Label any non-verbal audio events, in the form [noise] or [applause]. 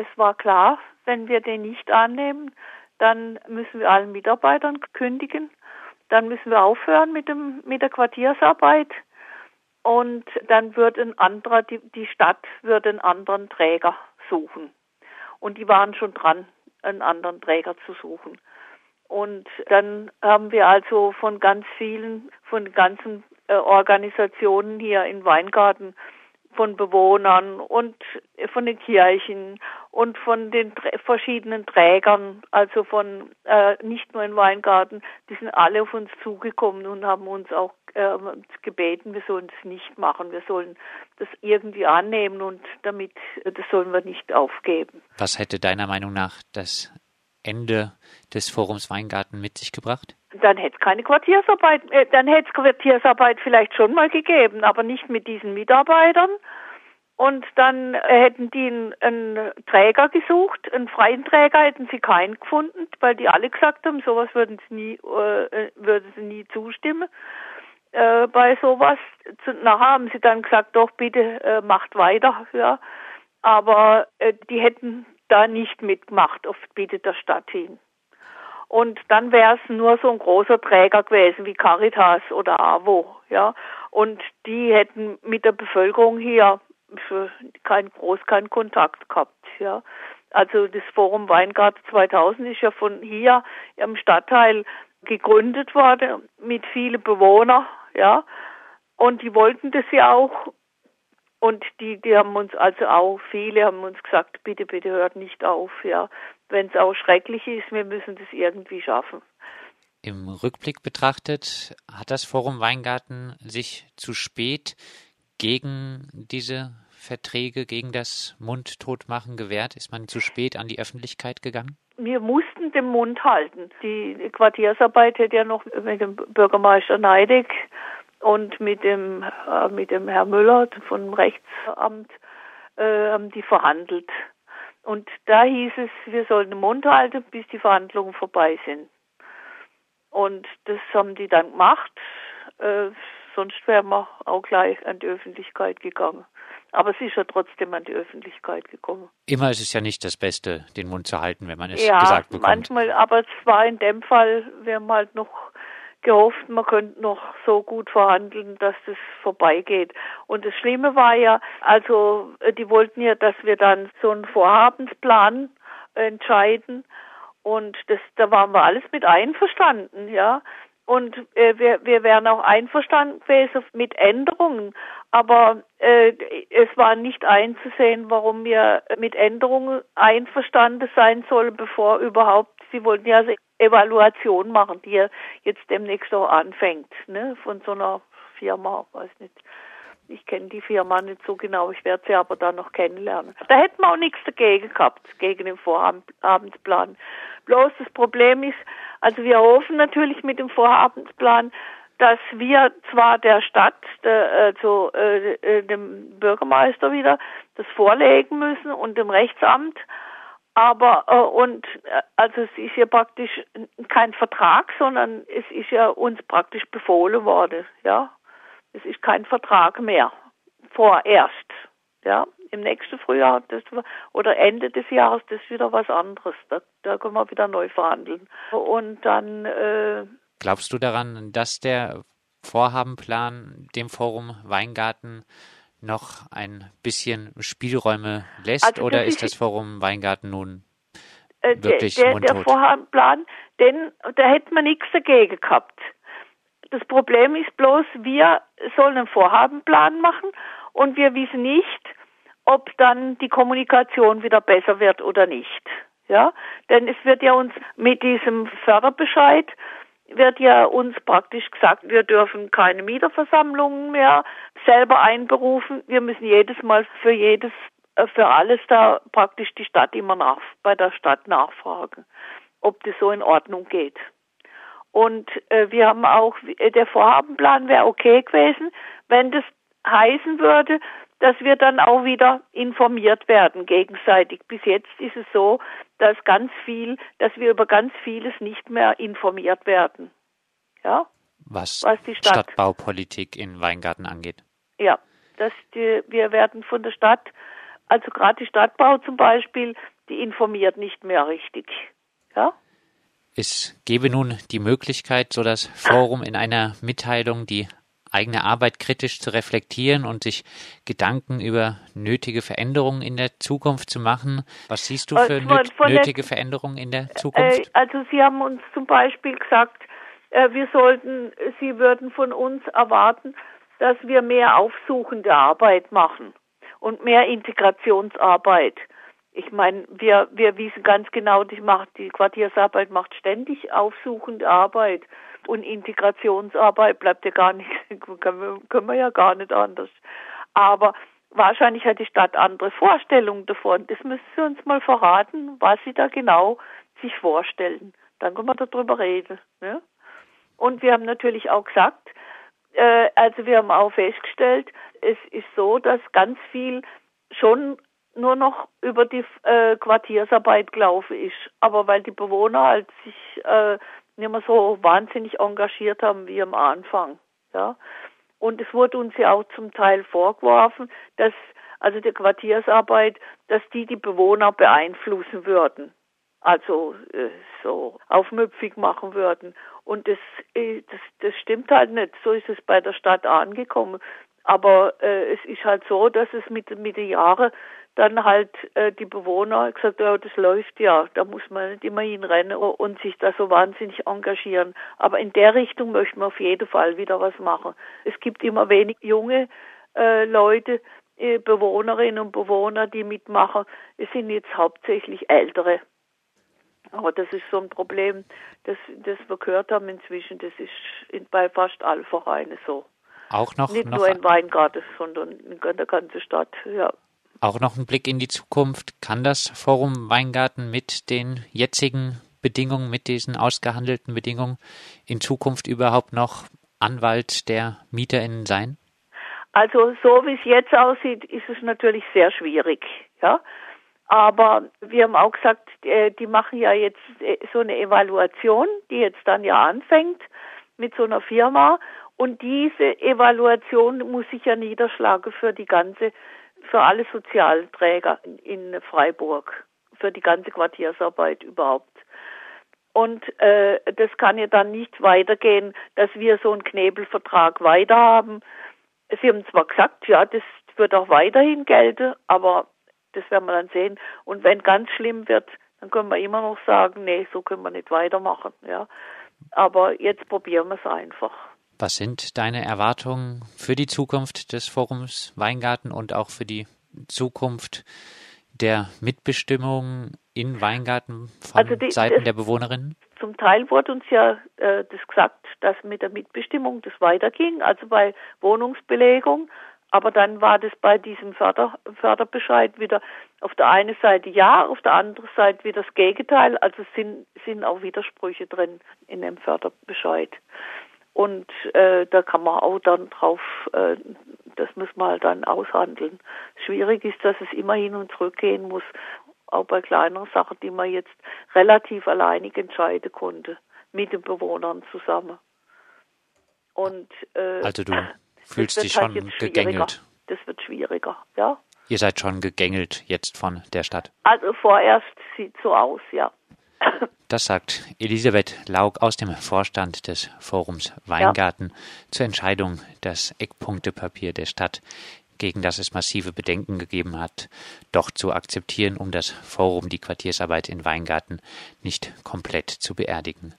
es war klar, wenn wir den nicht annehmen, dann müssen wir allen Mitarbeitern kündigen, dann müssen wir aufhören mit dem mit der Quartiersarbeit. Und dann wird ein anderer die, die Stadt würde einen anderen Träger suchen. Und die waren schon dran, einen anderen Träger zu suchen. Und dann haben wir also von ganz vielen, von ganzen äh, Organisationen hier in Weingarten von Bewohnern und von den Kirchen und von den verschiedenen Trägern, also von äh, nicht nur in Weingarten, die sind alle auf uns zugekommen und haben uns auch äh, gebeten, wir sollen es nicht machen, wir sollen das irgendwie annehmen und damit, das sollen wir nicht aufgeben. Was hätte deiner Meinung nach das Ende des Forums Weingarten mit sich gebracht? Dann hätte es keine Quartiersarbeit, äh, dann hätte es Quartiersarbeit vielleicht schon mal gegeben, aber nicht mit diesen Mitarbeitern. Und dann hätten die einen, einen, Träger gesucht, einen freien Träger hätten sie keinen gefunden, weil die alle gesagt haben, sowas würden sie nie, äh, würden sie nie zustimmen äh, bei sowas. Nachher haben sie dann gesagt, doch bitte äh, macht weiter, ja. Aber äh, die hätten da nicht mitgemacht auf Bitte der Stadt hin. Und dann wäre es nur so ein großer Träger gewesen wie Caritas oder AWO, ja. Und die hätten mit der Bevölkerung hier kein groß keinen Kontakt gehabt, ja. Also das Forum Weingarten 2000 ist ja von hier im Stadtteil gegründet worden mit vielen Bewohnern, ja. Und die wollten das ja auch und die, die haben uns also auch, viele haben uns gesagt, bitte, bitte hört nicht auf, ja. Wenn es auch schrecklich ist, wir müssen das irgendwie schaffen. Im Rückblick betrachtet, hat das Forum Weingarten sich zu spät gegen diese Verträge, gegen das Mundtotmachen gewehrt? Ist man zu spät an die Öffentlichkeit gegangen? Wir mussten den Mund halten. Die Quartiersarbeit hätte ja noch mit dem Bürgermeister Neidig und mit dem, äh, mit dem Herr Müller vom Rechtsamt äh, haben die verhandelt. Und da hieß es, wir sollen den Mund halten, bis die Verhandlungen vorbei sind. Und das haben die dann gemacht. Äh, sonst wären wir auch gleich an die Öffentlichkeit gegangen. Aber es ist ja trotzdem an die Öffentlichkeit gekommen. Immer ist es ja nicht das Beste, den Mund zu halten, wenn man es ja, gesagt bekommt. Ja, manchmal, aber es war in dem Fall, wir haben halt noch gehofft, man könnte noch so gut verhandeln, dass das vorbeigeht. Und das Schlimme war ja, also äh, die wollten ja, dass wir dann so einen Vorhabensplan entscheiden. Und das, da waren wir alles mit einverstanden, ja. Und äh, wir, wir wären auch einverstanden gewesen mit Änderungen. Aber äh, es war nicht einzusehen, warum wir mit Änderungen einverstanden sein sollen, bevor überhaupt, sie wollten ja Evaluation machen, die ja jetzt demnächst auch anfängt, ne, von so einer Firma, weiß nicht. Ich kenne die Firma nicht so genau, ich werde sie aber dann noch kennenlernen. Da hätten wir auch nichts dagegen gehabt, gegen den Vorabendsplan. Bloß das Problem ist, also wir hoffen natürlich mit dem Vorabendsplan, dass wir zwar der Stadt, der, also äh, äh, dem Bürgermeister wieder das vorlegen müssen und dem Rechtsamt, aber äh, und äh, also es ist ja praktisch kein Vertrag, sondern es ist ja uns praktisch befohlen worden, ja. Es ist kein Vertrag mehr. Vorerst, ja. Im nächsten Frühjahr das, oder Ende des Jahres das ist wieder was anderes. Da, da können wir wieder neu verhandeln. Und dann äh, Glaubst du daran, dass der Vorhabenplan dem Forum Weingarten noch ein bisschen Spielräume lässt also oder ist das Forum Weingarten nun äh, wirklich der, mundtot? Der Vorhabenplan, denn da hätte man nichts dagegen gehabt. Das Problem ist bloß, wir sollen einen Vorhabenplan machen und wir wissen nicht, ob dann die Kommunikation wieder besser wird oder nicht. Ja, denn es wird ja uns mit diesem Förderbescheid wird ja uns praktisch gesagt, wir dürfen keine Mieterversammlungen mehr selber einberufen. Wir müssen jedes Mal für jedes, äh, für alles da praktisch die Stadt immer nach, bei der Stadt nachfragen, ob das so in Ordnung geht. Und äh, wir haben auch, äh, der Vorhabenplan wäre okay gewesen, wenn das heißen würde, dass wir dann auch wieder informiert werden gegenseitig. Bis jetzt ist es so, dass ganz viel, dass wir über ganz vieles nicht mehr informiert werden. Ja? Was, was die Stadt, Stadtbaupolitik in Weingarten angeht. Ja, dass die, wir werden von der Stadt Also gerade die Stadtbau zum Beispiel, die informiert nicht mehr richtig. Ja? Es gebe nun die Möglichkeit, so das Forum in einer Mitteilung die eigene Arbeit kritisch zu reflektieren und sich Gedanken über nötige Veränderungen in der Zukunft zu machen. Was siehst du äh, für äh, von, von nötige der, Veränderungen in der Zukunft? Äh, also Sie haben uns zum Beispiel gesagt, äh, wir sollten, Sie würden von uns erwarten, dass wir mehr aufsuchende Arbeit machen und mehr Integrationsarbeit. Ich meine, wir, wir wissen ganz genau, die, macht, die Quartiersarbeit macht ständig aufsuchende Arbeit und Integrationsarbeit bleibt ja gar nicht, [laughs] können wir, können wir ja gar nicht anders. Aber wahrscheinlich hat die Stadt andere Vorstellungen davon. Das müssen Sie uns mal verraten, was Sie da genau sich vorstellen. Dann können wir darüber reden. Ne? Und wir haben natürlich auch gesagt, äh, also wir haben auch festgestellt, es ist so, dass ganz viel schon nur noch über die äh, Quartiersarbeit gelaufen ist. Aber weil die Bewohner halt sich äh, nicht mehr so wahnsinnig engagiert haben wie am Anfang. Ja. Und es wurde uns ja auch zum Teil vorgeworfen, dass also die Quartiersarbeit, dass die die Bewohner beeinflussen würden. Also äh, so aufmüpfig machen würden. Und das, äh, das, das stimmt halt nicht. So ist es bei der Stadt angekommen. Aber äh, es ist halt so, dass es mit, mit den Jahren dann halt äh, die Bewohner gesagt, ja, das läuft ja, da muss man nicht immer hinrennen und sich da so wahnsinnig engagieren. Aber in der Richtung möchten wir auf jeden Fall wieder was machen. Es gibt immer wenig junge äh, Leute, äh, Bewohnerinnen und Bewohner, die mitmachen. Es sind jetzt hauptsächlich ältere. Aber das ist so ein Problem, das, das wir gehört haben inzwischen. Das ist in, bei fast allen Vereinen so. Auch noch? Nicht noch nur in Weingarten, sondern in der ganzen Stadt, ja. Auch noch ein Blick in die Zukunft. Kann das Forum Weingarten mit den jetzigen Bedingungen, mit diesen ausgehandelten Bedingungen in Zukunft überhaupt noch Anwalt der MieterInnen sein? Also so wie es jetzt aussieht, ist es natürlich sehr schwierig, ja. Aber wir haben auch gesagt, äh, die machen ja jetzt äh, so eine Evaluation, die jetzt dann ja anfängt mit so einer Firma. Und diese Evaluation muss sich ja niederschlagen für die ganze für alle Sozialträger in Freiburg, für die ganze Quartiersarbeit überhaupt. Und äh, das kann ja dann nicht weitergehen, dass wir so einen Knebelvertrag weiterhaben. Sie haben zwar gesagt, ja, das wird auch weiterhin gelten, aber das werden wir dann sehen. Und wenn ganz schlimm wird, dann können wir immer noch sagen, nee, so können wir nicht weitermachen. Ja. Aber jetzt probieren wir es einfach. Was sind deine Erwartungen für die Zukunft des Forums Weingarten und auch für die Zukunft der Mitbestimmung in Weingarten von also die, Seiten das, der Bewohnerinnen? Zum Teil wurde uns ja äh, das gesagt, dass mit der Mitbestimmung das weiterging, also bei Wohnungsbelegung. Aber dann war das bei diesem Förder, Förderbescheid wieder auf der einen Seite ja, auf der anderen Seite wieder das Gegenteil. Also sind, sind auch Widersprüche drin in dem Förderbescheid. Und äh, da kann man auch dann drauf, äh, das muss man halt dann aushandeln. Schwierig ist, dass es immer hin und zurück gehen muss, auch bei kleineren Sachen, die man jetzt relativ alleinig entscheiden konnte, mit den Bewohnern zusammen. Und äh, also du fühlst dich halt schon gegängelt. Das wird schwieriger, ja. Ihr seid schon gegängelt jetzt von der Stadt. Also vorerst sieht so aus, ja. Das sagt Elisabeth Laug aus dem Vorstand des Forums Weingarten ja. zur Entscheidung, das Eckpunktepapier der Stadt, gegen das es massive Bedenken gegeben hat, doch zu akzeptieren, um das Forum die Quartiersarbeit in Weingarten nicht komplett zu beerdigen.